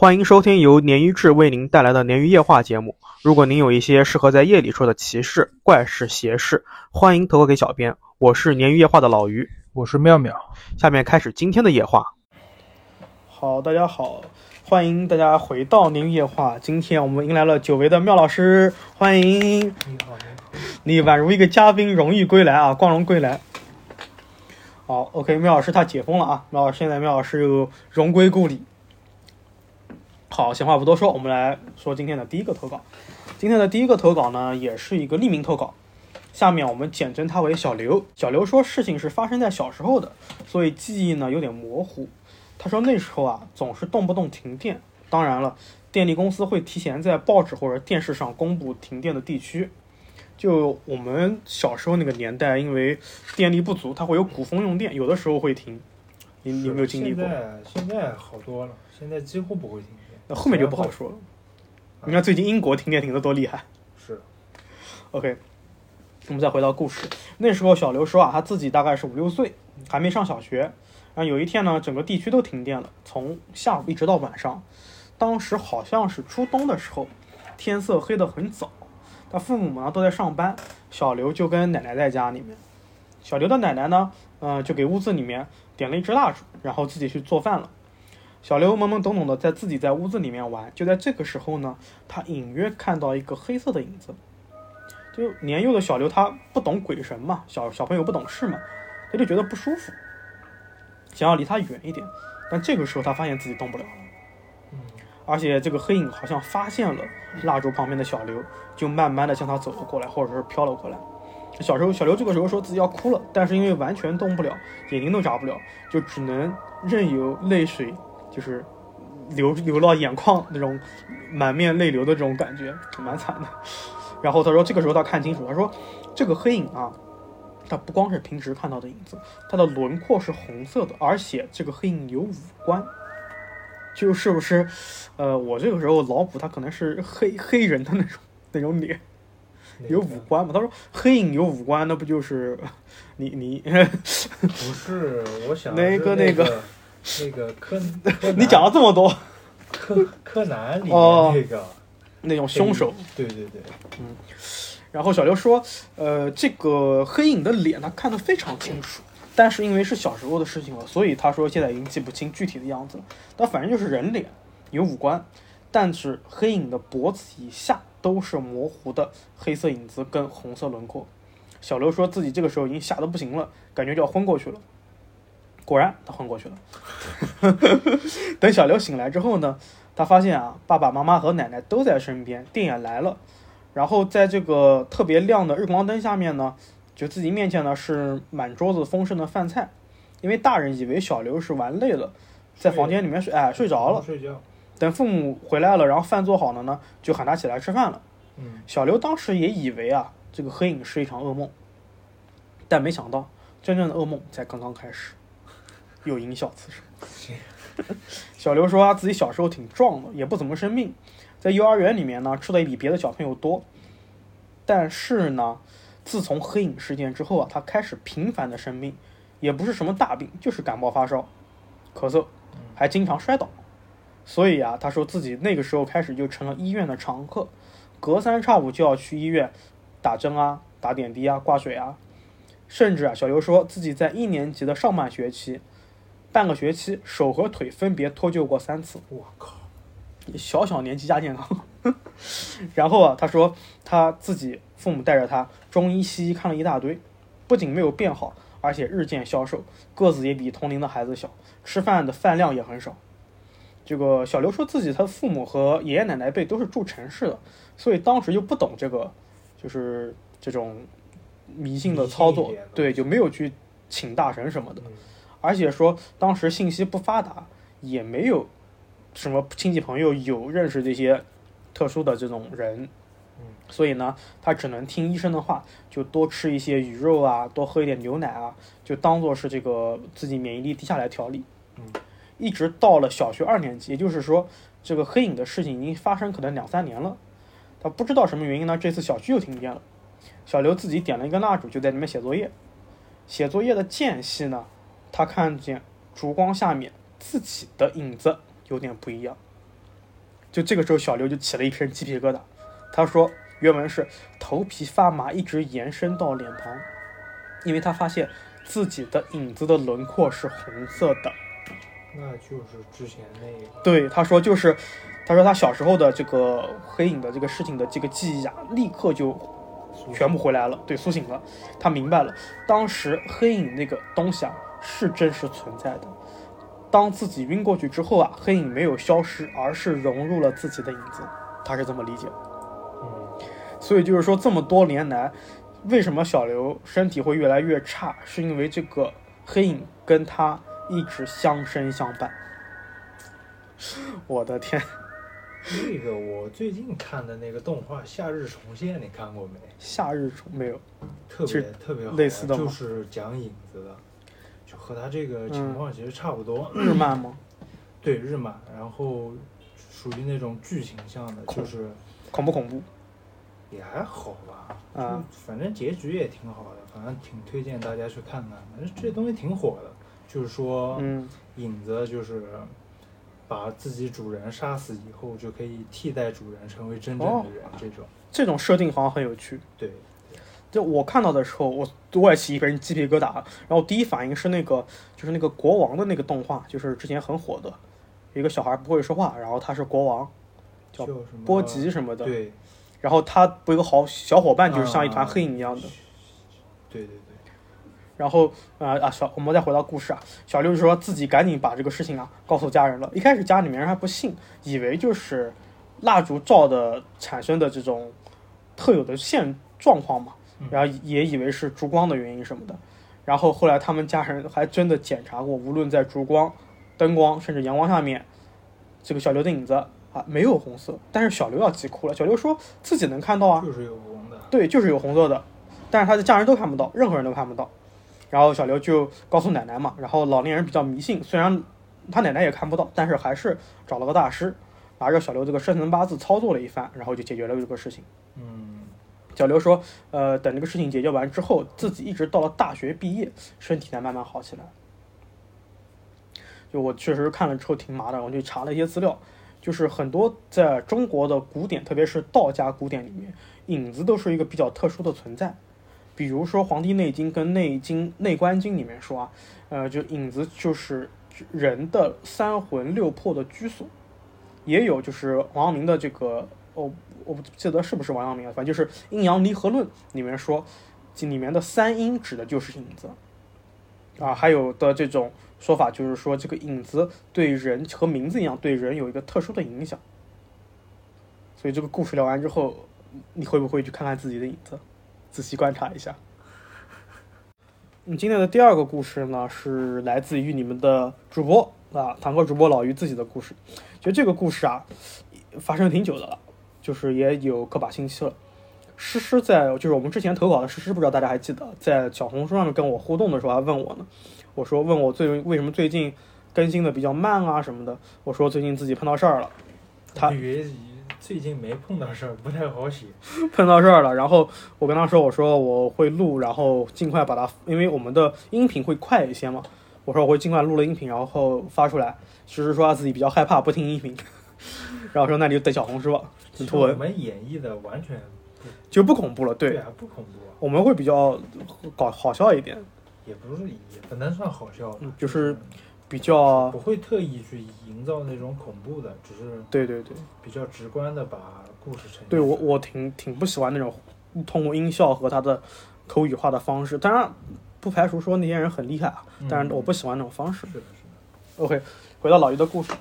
欢迎收听由鲶鱼志为您带来的鲶鱼夜话节目。如果您有一些适合在夜里说的奇事、怪事、邪事，欢迎投稿给小编。我是鲶鱼夜话的老鱼，我是妙妙。下面开始今天的夜话。好，大家好，欢迎大家回到鲶鱼夜话。今天我们迎来了久违的妙老师，欢迎你好，你好。你宛如一个嘉宾，荣誉归来啊，光荣归来。好，OK，妙老师他解封了啊，妙老师现在妙老师又荣归故里。好，闲话不多说，我们来说今天的第一个投稿。今天的第一个投稿呢，也是一个匿名投稿，下面我们简称他为小刘。小刘说，事情是发生在小时候的，所以记忆呢有点模糊。他说那时候啊，总是动不动停电。当然了，电力公司会提前在报纸或者电视上公布停电的地区。就我们小时候那个年代，因为电力不足，它会有古风用电，有的时候会停。你你有没有经历过？现在现在好多了，现在几乎不会停电。那后面就不好说了。你看最近英国停电停的多厉害。是，OK，我们再回到故事。那时候小刘说啊，他自己大概是五六岁，还没上小学。然后有一天呢，整个地区都停电了，从下午一直到晚上。当时好像是初冬的时候，天色黑得很早。他父母呢都在上班，小刘就跟奶奶在家里面。小刘的奶奶呢，嗯、就给屋子里面点了一支蜡烛，然后自己去做饭了。小刘懵懵懂懂的在自己在屋子里面玩，就在这个时候呢，他隐约看到一个黑色的影子。就年幼的小刘他不懂鬼神嘛，小小朋友不懂事嘛，他就觉得不舒服，想要离他远一点。但这个时候他发现自己动不了了，嗯，而且这个黑影好像发现了蜡烛旁边的小刘，就慢慢的向他走了过来，或者是飘了过来。小时候，小刘这个时候说自己要哭了，但是因为完全动不了，眼睛都眨不了，就只能任由泪水就是流流到眼眶那种满面泪流的这种感觉，蛮惨的。然后他说，这个时候他看清楚，他说这个黑影啊，它不光是平时看到的影子，它的轮廓是红色的，而且这个黑影有五官，就是不是？呃，我这个时候脑补他可能是黑黑人的那种那种脸。有五官嘛？他说黑影有五官，那不就是 你你不是，我想那个那个个那个柯，柯 你讲了这么多柯柯南里面哦那个那种凶手，对对对，嗯然后小刘说，呃，这个黑影的脸他看得非常清楚，但是因为是小时候的事情了，所以他说现在已经记不清具体的样子了。但反正就是人脸，有五官，但是黑影的脖子以下都是模糊的黑色影子跟红色轮廓。小刘说自己这个时候已经吓得不行了，感觉就要昏过去了。果然，他昏过去了。等小刘醒来之后呢，他发现啊，爸爸妈妈和奶奶都在身边，电也来了。然后在这个特别亮的日光灯下面呢，就自己面前呢是满桌子丰盛的饭菜。因为大人以为小刘是玩累了，在房间里面睡，哎，睡着了。睡觉，等父母回来了，然后饭做好了呢，就喊他起来吃饭了。嗯，小刘当时也以为啊，这个黑影是一场噩梦，但没想到真正的噩梦才刚刚开始。有音效此时，小刘说他自己小时候挺壮的，也不怎么生病，在幼儿园里面呢吃的也比别的小朋友多。但是呢，自从黑影事件之后啊，他开始频繁的生病，也不是什么大病，就是感冒发烧、咳嗽，还经常摔倒。所以啊，他说自己那个时候开始就成了医院的常客，隔三差五就要去医院打针啊、打点滴啊、挂水啊，甚至啊，小刘说自己在一年级的上半学期，半个学期手和腿分别脱臼过三次，我靠，小小年纪加健康。然后啊，他说他自己父母带着他中医西医看了一大堆，不仅没有变好，而且日渐消瘦，个子也比同龄的孩子小，吃饭的饭量也很少。这个小刘说自己他父母和爷爷奶奶辈都是住城市的，所以当时就不懂这个，就是这种迷信的操作对，就没有去请大神什么的。嗯而且说当时信息不发达，也没有什么亲戚朋友有认识这些特殊的这种人，嗯，所以呢，他只能听医生的话，就多吃一些鱼肉啊，多喝一点牛奶啊，就当做是这个自己免疫力低下来调理。嗯，一直到了小学二年级，也就是说，这个黑影的事情已经发生可能两三年了。他不知道什么原因呢，这次小区又停电了。小刘自己点了一根蜡烛，就在里面写作业。写作业的间隙呢，他看见烛光下面自己的影子有点不一样。就这个时候，小刘就起了一身鸡皮疙瘩。他说，原文是头皮发麻，一直延伸到脸庞，因为他发现自己的影子的轮廓是红色的。那就是之前那个，对，他说就是，他说他小时候的这个黑影的这个事情的这个记忆啊，立刻就全部回来了，对，苏醒了。他明白了，当时黑影那个东西啊是真实存在的。当自己晕过去之后啊，黑影没有消失，而是融入了自己的影子。他是这么理解。嗯，所以就是说，这么多年来，为什么小刘身体会越来越差，是因为这个黑影跟他一直相生相伴。我的天，那个我最近看的那个动画《夏日重现》，你看过没？夏日重没有？特别特别好，类似的就是讲影子的，就和他这个情况其实差不多。日漫吗？对日漫，然后属于那种剧情向的，就是恐不恐怖？也还好吧，啊就反正结局也挺好的，反正挺推荐大家去看看。反正这东西挺火的，就是说嗯，影子就是把自己主人杀死以后，就可以替代主人成为真正哦的人，这种这种设定好像很有趣。对。就我看到的时候，我我也起一身鸡皮疙瘩，然后第一反应是那个就是那个国王的那个动画，就是之前很火的，一个小孩不会说话，然后他是国王，叫波吉什么的，对然后他不有个好小伙伴，就是像一团啊黑影一样的。对对对，然后啊啊小，我们再回到故事啊，小六就说自己赶紧把这个事情啊告诉家人了。一开始家里面人还不信，以为就是蜡烛照的产生的这种特有的现状况嘛，然后也以为是烛光的原因什么的。然后后来他们家人还真的检查过，无论在烛光、灯光，甚至阳光下面，这个小刘的影子啊没有红色。但是小刘要急哭了，小刘说自己能看到啊，就是有红的，对，就是有红色的，但是他的家人都看不到，任何人都看不到。然后小刘就告诉奶奶嘛，然后老年人比较迷信，虽然他奶奶也看不到，但是还是找了个大师，拿着小刘这个生辰八字操作了一番，然后就解决了这个事情。嗯，小刘说，呃，等这个事情解决完之后，自己一直到了大学毕业，身体才慢慢好起来。就我确实看了之后挺麻的，我就查了一些资料，就是很多在中国的古典，特别是道家古典里面，影子都是一个比较特殊的存在。比如说《黄帝内经》跟《内经》《内观经》里面说啊，呃，就影子就是人的三魂六魄的居所，也有就是王阳明的这个，哦，我不记得是不是王阳明了，反正就是《阴阳离合论》里面说，这里面的三阴指的就是影子，啊，还有的这种说法就是说，这个影子对人和名字一样，对人有一个特殊的影响。所以这个故事聊完之后，你会不会去看看自己的影子，仔细观察一下？嗯，今天的第二个故事呢，是来自于你们的主播啊，堂哥主播老于自己的故事。就这个故事啊，发生挺久的了，就是也有个把星期了。诗诗在就是我们之前投稿的诗诗，不知道大家还记得，在小红书上面跟我互动的时候还问我呢，我说问我最为什么最近更新的比较慢啊什么的，我说最近自己碰到事儿了，他以为最近没碰到事儿，不太好写。碰到事儿了，然后我跟他说，我说我会录，然后尽快把它，因为我们的音频会快一些嘛，我说我会尽快录了音频，然后发出来。诗诗说他自己比较害怕不听音频，然后说那你就等小红书吧，我们演绎的完全就不恐怖了，对，啊，不恐怖啊，我们会比较搞好笑一点，也不是也不能算好笑吧嗯就是比较不会特意去营造那种恐怖的，只是对对对。比较直观的把故事呈现。对我我挺挺不喜欢那种通过音效和他的口语化的方式，当然不排除说那些人很厉害啊，嗯但是我不喜欢那种方式。是的，是的。OK，回到老于的故事，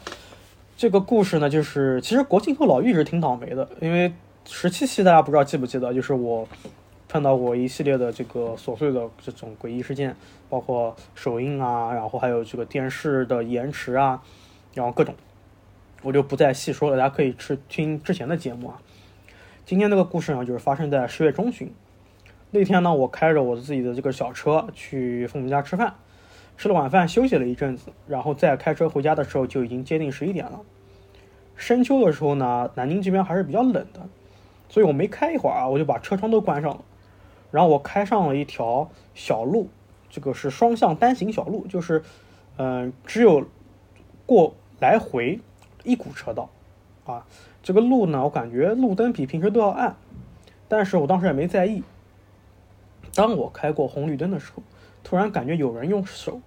这个故事呢，就是其实国庆后老于一直挺倒霉的，因为十七期大家不知道记不记得，就是我碰到过一系列的这个琐碎的这种诡异事件，包括首映啊，然后还有这个电视的延迟啊，然后各种，我就不再细说了，大家可以去听之前的节目啊。今天这个故事呢，就是发生在十月中旬。那天呢，我开着我自己的这个小车去父母家吃饭，吃了晚饭休息了一阵子，然后再开车回家的时候就已经接近十一点了。深秋的时候呢，南京这边还是比较冷的，所以我没开一会儿啊，我就把车窗都关上了。然后我开上了一条小路，这个是双向单行小路，就是嗯、只有过来回一股车道啊。这个路呢，我感觉路灯比平时都要暗，但是我当时也没在意。当我开过红绿灯的时候，突然感觉有人用手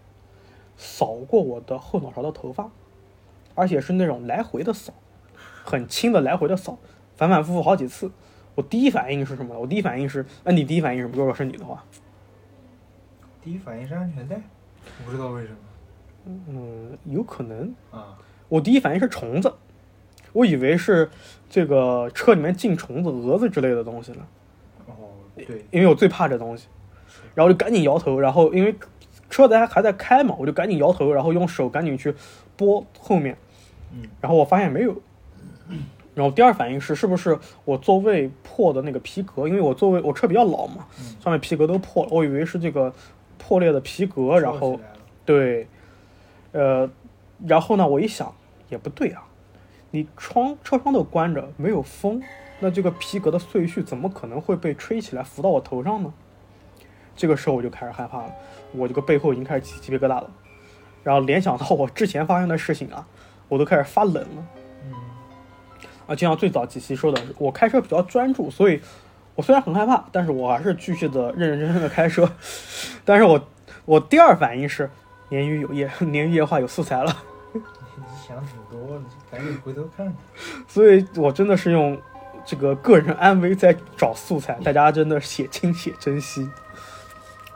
扫过我的后脑勺的头发，而且是那种来回的扫，很轻的来回的扫，反反复复好几次。我第一反应是什么？我第一反应是，那你第一反应是什么？如果是你的话，第一反应是安全带，我不知道为什么嗯，有可能。啊。我第一反应是虫子，我以为是这个车里面进虫子、蛾子之类的东西了，哦，对，因为我最怕这东西。然后就赶紧摇头，然后因为车子还还在开嘛，我就赶紧摇头，然后用手赶紧去拨后面，嗯，然后我发现没有。然后第二反应是，是不是我座位破的那个皮革？因为我座位我车比较老嘛，嗯上面皮革都破了，我以为是这个破裂的皮革，然后对，呃，然后呢，我一想也不对啊，你窗车窗都关着，没有风，那这个皮革的碎絮怎么可能会被吹起来浮到我头上呢？这个时候我就开始害怕了，我这个背后已经开始起鸡皮疙瘩了，然后联想到我之前发生的事情啊，我都开始发冷了。嗯啊，就像最早几期说的，我开车比较专注，所以我虽然很害怕，但是我还是继续的认认真真的开车。但是我我第二反应是鲶鱼有液，鲶鱼夜话有素材了，你想挺多的，赶紧回头看看。所以我真的是用这个个人安危在找素材，大家真的写清写珍惜。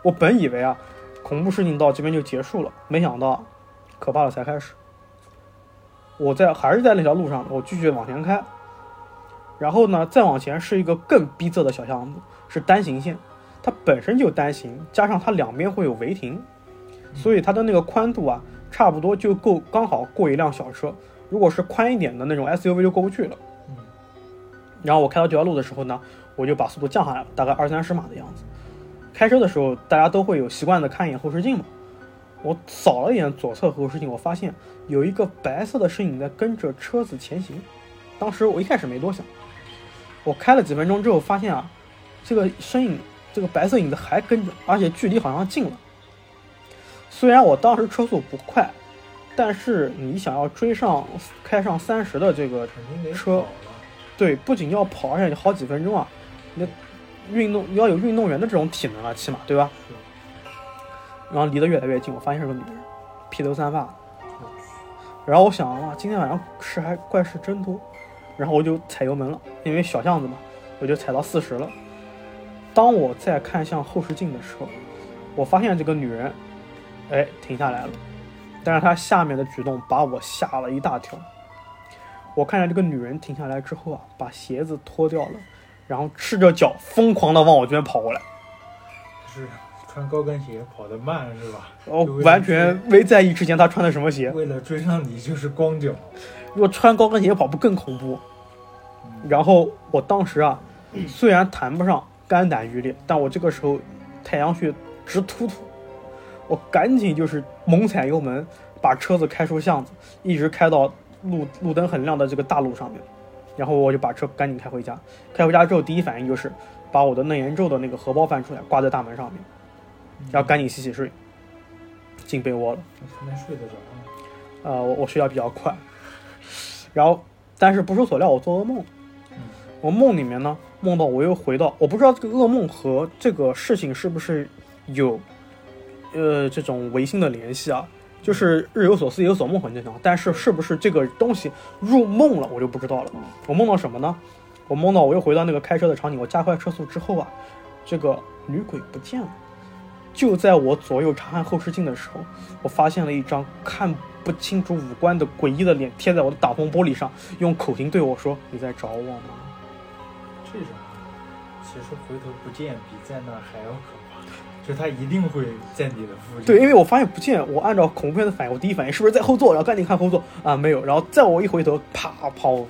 我本以为啊，恐怖事情到这边就结束了，没想到可怕的才开始。我在还是在那条路上，我继续往前开，然后呢，再往前是一个更逼仄的小巷子，是单行线，它本身就单行，加上它两边会有违停，所以它的那个宽度啊，差不多就够刚好过一辆小车。如果是宽一点的那种 SUV 就过不去了。嗯然后我开到这条路的时候呢，我就把速度降下来了，大概二三十码的样子。开车的时候，大家都会有习惯的看一眼后视镜嘛。我扫了一眼左侧后视镜，我发现有一个白色的身影在跟着车子前行。当时我一开始没多想，我开了几分钟之后发现啊，这个身影，这个白色影子还跟着，而且距离好像近了。虽然我当时车速不快，但是你想要追上开上三十的这个车。对，不仅要跑，而且好几分钟啊！你运动要有运动员的这种体能啊，起码对吧？然后离得越来越近，我发现是个女人，披头散发。然后我想哇，今天晚上事还怪事真多，然后我就踩油门了，因为小巷子嘛，我就踩到四十了。当我再看向后视镜的时候，我发现这个女人，哎，停下来了，但是她下面的举动把我吓了一大跳。我看见这个女人停下来之后啊，把鞋子脱掉了，然后赤着脚疯狂的往我这边跑过来，是穿高跟鞋跑得慢是吧？我就为了完全没在意之前他穿的什么鞋。为了追上你就是光脚。如果穿高跟鞋跑步更恐怖？嗯然后我当时啊，虽然谈不上肝胆欲裂，但我这个时候太阳穴直突突，我赶紧就是猛踩油门，把车子开出巷子，一直开到路路灯很亮的这个大路上面，然后我就把车赶紧开回家。开回家之后，第一反应就是把我的嫩颜咒的那个荷包翻出来挂在大门上面，然后赶紧洗洗睡，进被窝了。还能睡得着吗？呃，我我睡觉比较快，然后但是不出所料，我做噩梦。嗯我梦里面呢，梦到我又回到，我不知道这个噩梦和这个事情是不是有，呃，这种唯心的联系啊。就是日有所思，夜有所梦很正常，但是是不是这个东西入梦了，我就不知道了。我梦到什么呢？我梦到我又回到那个开车的场景，我加快车速之后啊，这个女鬼不见了。就在我左右查看后视镜的时候，我发现了一张看不清楚五官的诡异的脸贴在我的挡风玻璃上，用口型对我说：“你在找我吗这种其实回头不见比在那儿还要可怕，就他一定会在你的附？”近。对，因为我发现不见，我按照恐怖片的反应，我第一反应是不是在后座，然后赶紧看后座啊，没有，然后再我一回头，啪跑，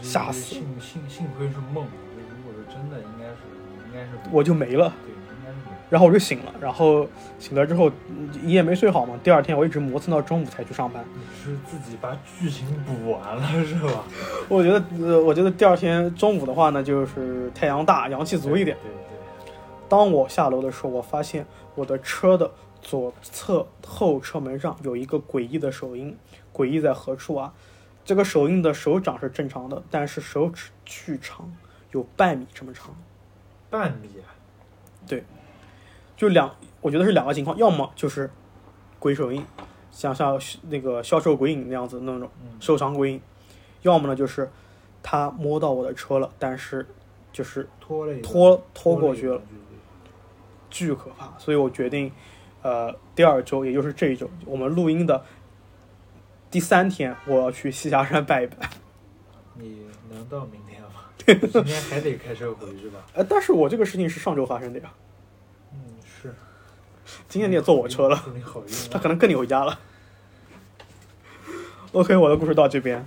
吓死幸幸幸亏是梦，如果是真的，应该是应该是我就没了。对，应该是没。然后我就醒了，然后醒了之后嗯一夜没睡好嘛，第二天我一直磨蹭到中午才去上班。你是自己把剧情补完了是吧？我觉得，呃，我觉得第二天中午的话呢，就是太阳大，阳气足一点。对对当我下楼的时候，我发现我的车的左侧后车门上有一个诡异的手印，诡异在何处啊？这个手印的手掌是正常的，但是手指巨长，有半米这么长。半米啊，就两，我觉得是两个情况，要么就是鬼手印，像像那个销售鬼影那样子那种嗯手长鬼影，要么呢就是他摸到我的车了，但是就是拖了拖拖过去了，巨可怕，所以我决定，呃，第二周，也就是这一周，我们录音的第三天，我要去栖霞山拜一拜。你能到明天吗？今天还得开车回去吧？呃，但是我这个事情是上周发生的呀，嗯，是。今天你也坐我车了！他可能跟你回家了。OK，我的故事到这边。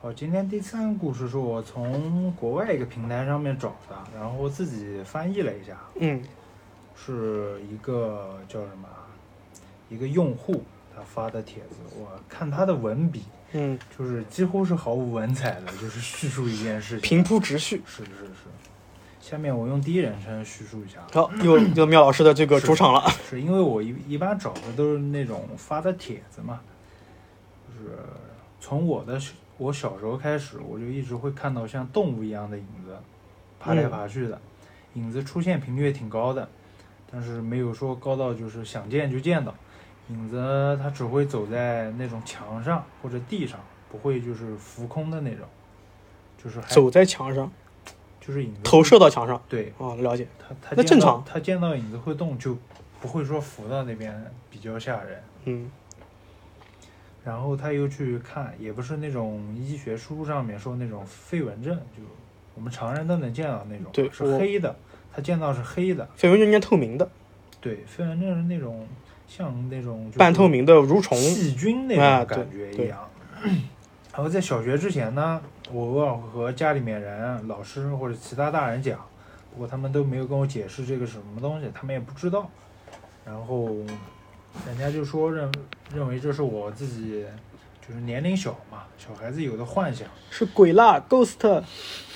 好，今天第三个故事是我从国外一个平台上面找的，然后我自己翻译了一下，嗯是一个叫什么，一个用户他发的帖子，我看他的文笔嗯，就是几乎是毫无文采的，就是叙述一件事情。平铺直叙。是是是。下面我用第一人称叙述一下。好，又又妙老师的这个主场了。是因为我一一般找的都是那种发的帖子嘛，就是从我的小我小时候开始，我就一直会看到像动物一样的影子，爬来爬去的，影子出现频率也挺高的，但是没有说高到就是想见就见到。影子它只会走在那种墙上或者地上，不会就是浮空的那种，就是还走在墙上，就是影子投射到墙上。对哦，了解。它它那正常它见到影子会动，就不会说浮到那边比较吓人。嗯然后他又去看，也不是那种医学书上面说那种飞蚊症，就我们常人都能见到那种，是对是黑的，他见到是黑的。飞蚊症应该透明的，对，飞蚊症是那种像那种半透明的蠕虫。细菌那啊种感觉一样。然后在小学之前呢，我偶尔和家里面人、老师或者其他大人讲，不过他们都没有跟我解释这个是什么东西，他们也不知道。然后人家就说认认为这是我自己就是年龄小嘛，小孩子有的幻想。是鬼啦，ghost。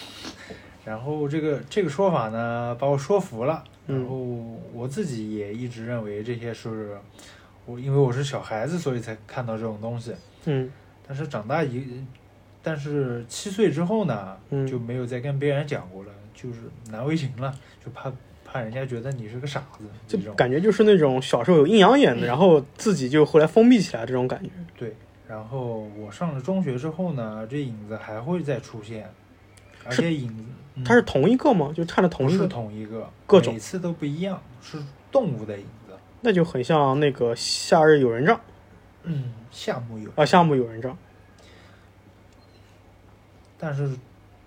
然后这个这个说法呢，把我说服了。嗯然后我自己也一直认为这些是我因为我是小孩子，所以才看到这种东西。嗯但是长大一，但是七岁之后呢，嗯就没有再跟别人讲过了，就是难为情了，就怕怕人家觉得你是个傻子，就这种感觉就是那种小时候有阴阳眼的，然后自己就后来封闭起来这种感觉。对。然后我上了中学之后呢，这影子还会再出现，而且影子嗯它是同一个吗？就看着同是一个，同一个，各种每次都不一样，是动物的影子。那就很像那个夏日有人帐嗯，夏目友啊，夏目友人帐。但是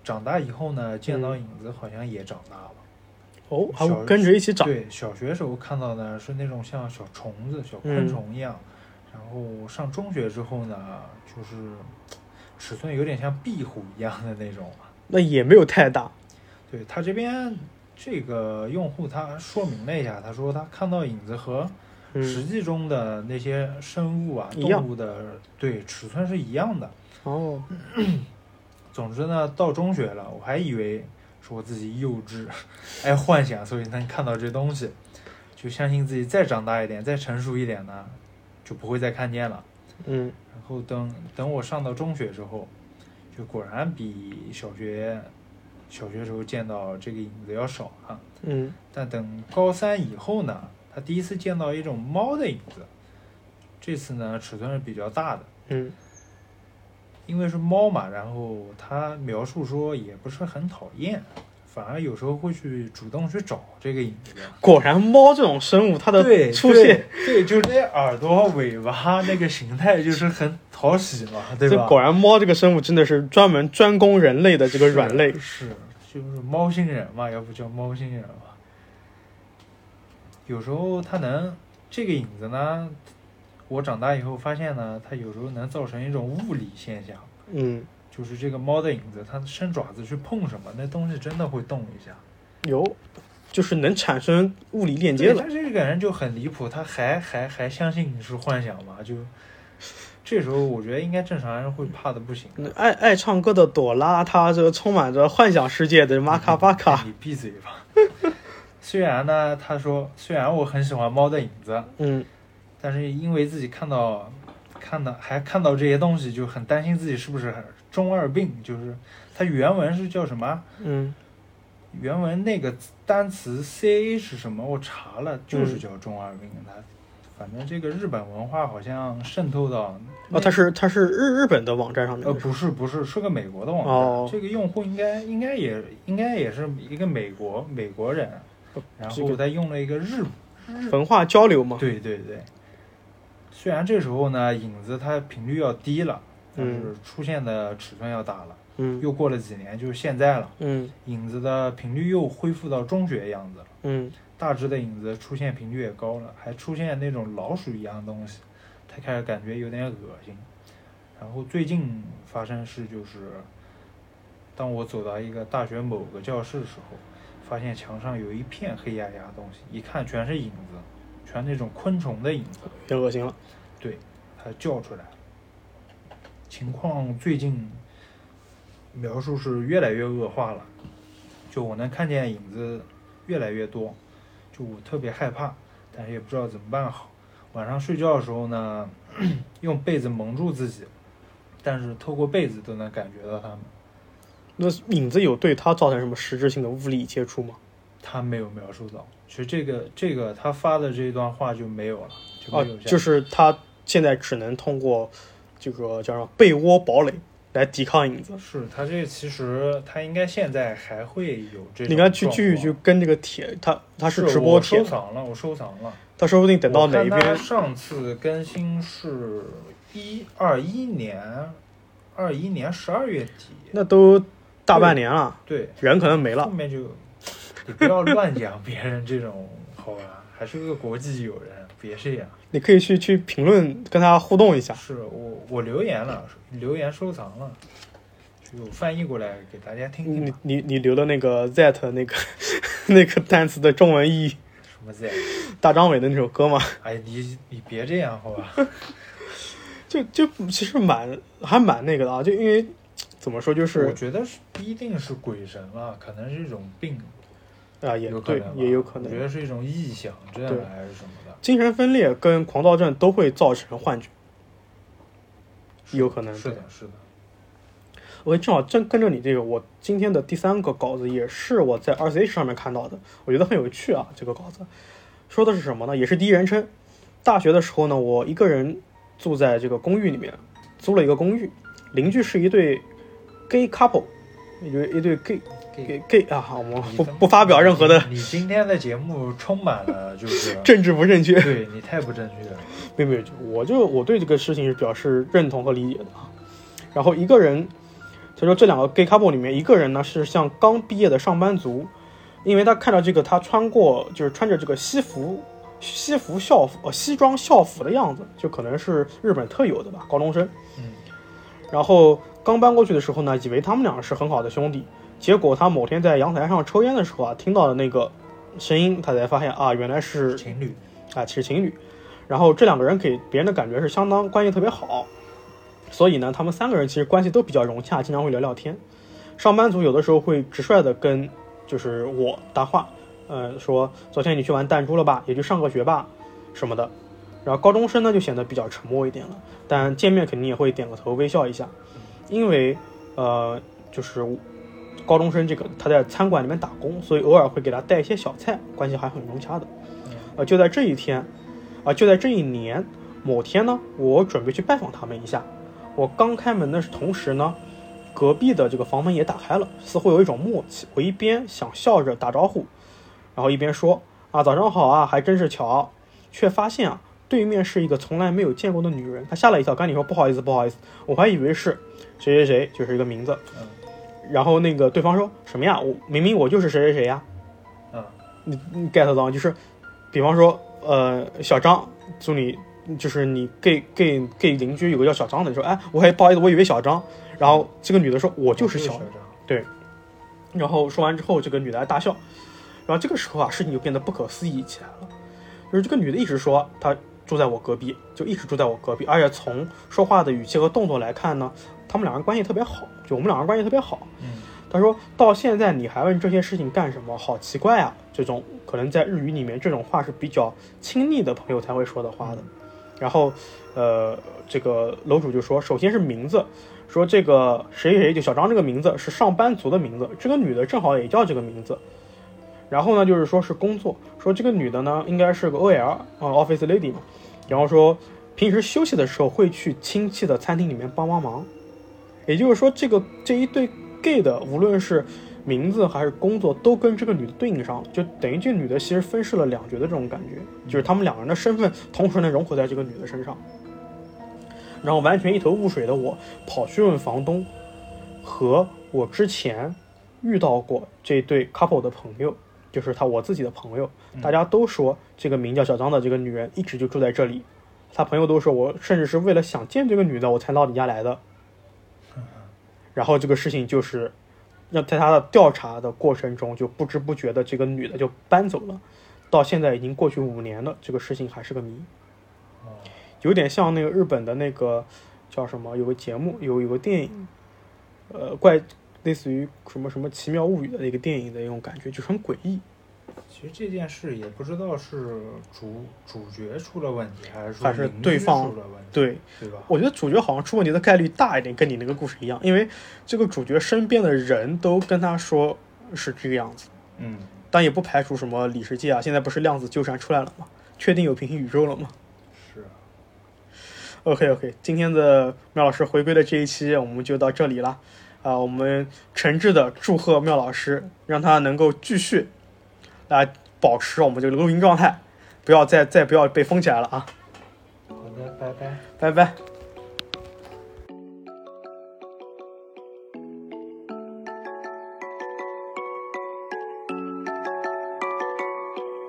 长大以后呢，见到嗯影子好像也长大了。哦，还小跟着一起长。对，小学时候看到的是那种像小虫子、小昆虫一样，然后上中学之后呢，就是尺寸有点像壁虎一样的那种。那也没有太大。对他这边这个用户他说明了一下，他说他看到影子和实嗯，际中的那些生物啊、动物的对尺寸是一样的。哦，总之呢，到中学了，我还以为是我自己幼稚，爱幻想，所以能看到这东西，就相信自己再长大一点，再成熟一点呢，就不会再看见了。嗯然后等等我上到中学之后，就果然比小学小学时候见到这个影子要少了。嗯但等高三以后呢，他第一次见到一种猫的影子，这次呢尺寸是比较大的。嗯，因为是猫嘛，然后他描述说也不是很讨厌，反而有时候会去主动去找这个影子。果然猫这种生物，它的，出现，对，对，就是那耳朵、尾巴那个形态就是很讨喜嘛，对吧？这果然猫这个生物真的是专门专攻人类的这个软肋。是，是就是猫星人嘛，要不叫猫星人嘛。有时候它能这个影子呢，我长大以后发现呢，它有时候能造成一种物理现象。嗯，就是这个猫的影子，它伸爪子去碰什么，那东西真的会动一下。有，就是能产生物理链接对，了。他这个人就很离谱，他还还还相信你是幻想嘛？就这时候，我觉得应该正常人会怕的不行。那爱爱唱歌的朵拉，她这个充满着幻想世界的玛卡巴卡，你闭嘴吧。虽然呢，他说虽然我很喜欢猫的影子，嗯但是因为自己看到看到还看到这些东西，就很担心自己是不是中二病。就是它原文是叫什么？嗯原文那个单词 C A 是什么？我查了，就是叫中二病。它反正这个日本文化好像渗透到哦，它是它是日日本的网站上面呃，不是不是是个美国的网站，哦这个用户应该应该也应该也是一个美国美国人，然这个后他用了一个日文化交流嘛。对对对，虽然这时候呢影子它频率要低了，但是嗯出现的尺寸要大了。嗯又过了几年，就是现在了，嗯影子的频率又恢复到中学样子了。嗯大只的影子出现频率也高了，还出现那种老鼠一样的东西，他开始感觉有点恶心。然后最近发生事就是，当我走到一个大学某个教室的时候，发现墙上有一片黑压压的东西，一看全是影子，全那种昆虫的影子。有点恶心了。对，他叫出来了。情况最近描述是越来越恶化了，就我能看见影子越来越多，就我特别害怕，但是也不知道怎么办好。晚上睡觉的时候呢，用被子蒙住自己，但是透过被子都能感觉到他们。那影子有对他造成什么实质性的物理接触吗？他没有描述到，其实这个这个他发的这段话就没有了，就啊没有，下就是他现在只能通过这个叫什么被窝堡垒来抵抗影子。是他这其实他应该现在还会有这种你看，去状继续去跟这个帖，他他是直播我帖收，藏了，我收藏了。他说不定等到哪一边，上次更新是一二一年，二一年十二月底，那都大半年了，对，人可能没了。后面就你不要乱讲别人这种，好吧？还是个国际友人，别这样。你可以去去评论跟他互动一下。是我我留言了，留言收藏了，就翻译过来给大家听听你。你你留的那个 that 那个 那个单词的中文意义，什么 that？？大张伟的那首歌吗，哎，你你别这样好吧？就就其实蛮还蛮那个的啊，就因为怎么说就是我觉得是不一定是鬼神了，可能是一种病，啊也对有可能也有可能我觉，得是一种臆想症对还是什么的，精神分裂跟狂躁症都会造成幻觉，有可能是的，是的。我正好正跟着你这个，我今天的第三个稿子也是我在 R C H 上面看到的，我觉得很有趣啊。这个稿子说的是什么呢？也是第一人称。大学的时候呢，我一个人住在这个公寓里面，租了一个公寓，邻居是一对 gay couple，一对一对 gay gay gay 啊，好，我不不发表任何的你今天的节目充满了就是，政治不正确。对你太不正确了。没有没有，我就我对这个事情是表示认同和理解的啊。然后一个人，他说这两个 gay couple 里面，一个人呢是像刚毕业的上班族，因为他看到这个他穿过就是穿着这个西服西服校服呃西装校服的样子，就可能是日本特有的吧，高中生。嗯，然后刚搬过去的时候呢，以为他们俩是很好的兄弟，结果他某天在阳台上抽烟的时候啊，听到了那个声音，他才发现啊，原来是情侣，啊，其实情侣。然后这两个人给别人的感觉是相当关系特别好，所以呢，他们三个人其实关系都比较融洽，经常会聊聊天。上班族有的时候会直率的跟就是我搭话，呃，说昨天你去玩弹珠了吧？也就上个学吧，什么的。然后高中生呢就显得比较沉默一点了，但见面肯定也会点个头微笑一下，因为呃就是高中生这个他在餐馆里面打工，所以偶尔会给他带一些小菜，关系还很融洽的。呃，就在这一天，啊、就在这一年某天呢，我准备去拜访他们一下。我刚开门的同时呢，隔壁的这个房门也打开了，似乎有一种默契。我一边想笑着打招呼，然后一边说：“啊，早上好啊，还真是巧。”却发现啊，对面是一个从来没有见过的女人。她吓了一跳，赶紧说：“不好意思，不好意思，我还以为是谁谁谁，就是一个名字。”嗯然后那个对方说什么呀？我明明我就是谁谁谁呀。嗯你你 get 到吗？就是，比方说，呃，小张，祝你就是你 gay gay gay 邻居有个叫小张的，你说，哎，我还不好意思，我以为小张，然后这个女的说，我就是小张，对，然后说完之后，这个女的还大笑，然后这个时候啊，事情就变得不可思议起来了，就是这个女的一直说她住在我隔壁，就一直住在我隔壁，而且从说话的语气和动作来看呢，他们两人关系特别好，就我们两人关系特别好。嗯，他说到现在你还问这些事情干什么？好奇怪啊！这种可能在日语里面这种话是比较亲密的朋友才会说的话的。然后，呃，这个楼主就说，首先是名字，说这个谁谁谁就小张这个名字是上班族的名字，这个女的正好也叫这个名字。然后呢，就是说是工作，说这个女的呢应该是个 OL 啊、office lady 嘛。然后说平时休息的时候会去亲戚的餐厅里面帮帮忙。也就是说，这个这一对 gay 的，无论是名字还是工作，都跟这个女的对应上，就等于这个女的其实分饰了两角的这种感觉，就是他们两个人的身份同时能融合在这个女的身上。然后完全一头雾水的我跑去问房东，和我之前遇到过这对 couple 的朋友，就是他我自己的朋友，大家都说这个名叫小张的这个女人一直就住在这里。他朋友都说我甚至是为了想见这个女的，我才到你家来的。然后这个事情就是，让在他的调查的过程中，就不知不觉的这个女的就搬走了，到现在已经过去五年了，这个事情还是个谜。有点像那个日本的那个叫什么，有个节目，有有个电影，呃，怪类似于什么什么奇妙物语的一个电影的一种感觉，就是很诡异。其实这件事也不知道是主主角出了问题，还是说还是对方出了问题，对，对吧？我觉得主角好像出问题的概率大一点，跟你那个故事一样，因为这个主角身边的人都跟他说是这个样子，嗯，但也不排除什么李世界啊，现在不是量子纠缠出来了吗？确定有平行宇宙了吗是啊。？OK OK，今天的苗老师回归的这一期我们就到这里了，啊、我们诚挚的祝贺妙老师，让他能够继续来保持我们这个录音状态，不要再再不要被封起来了啊！好的，拜拜。拜拜。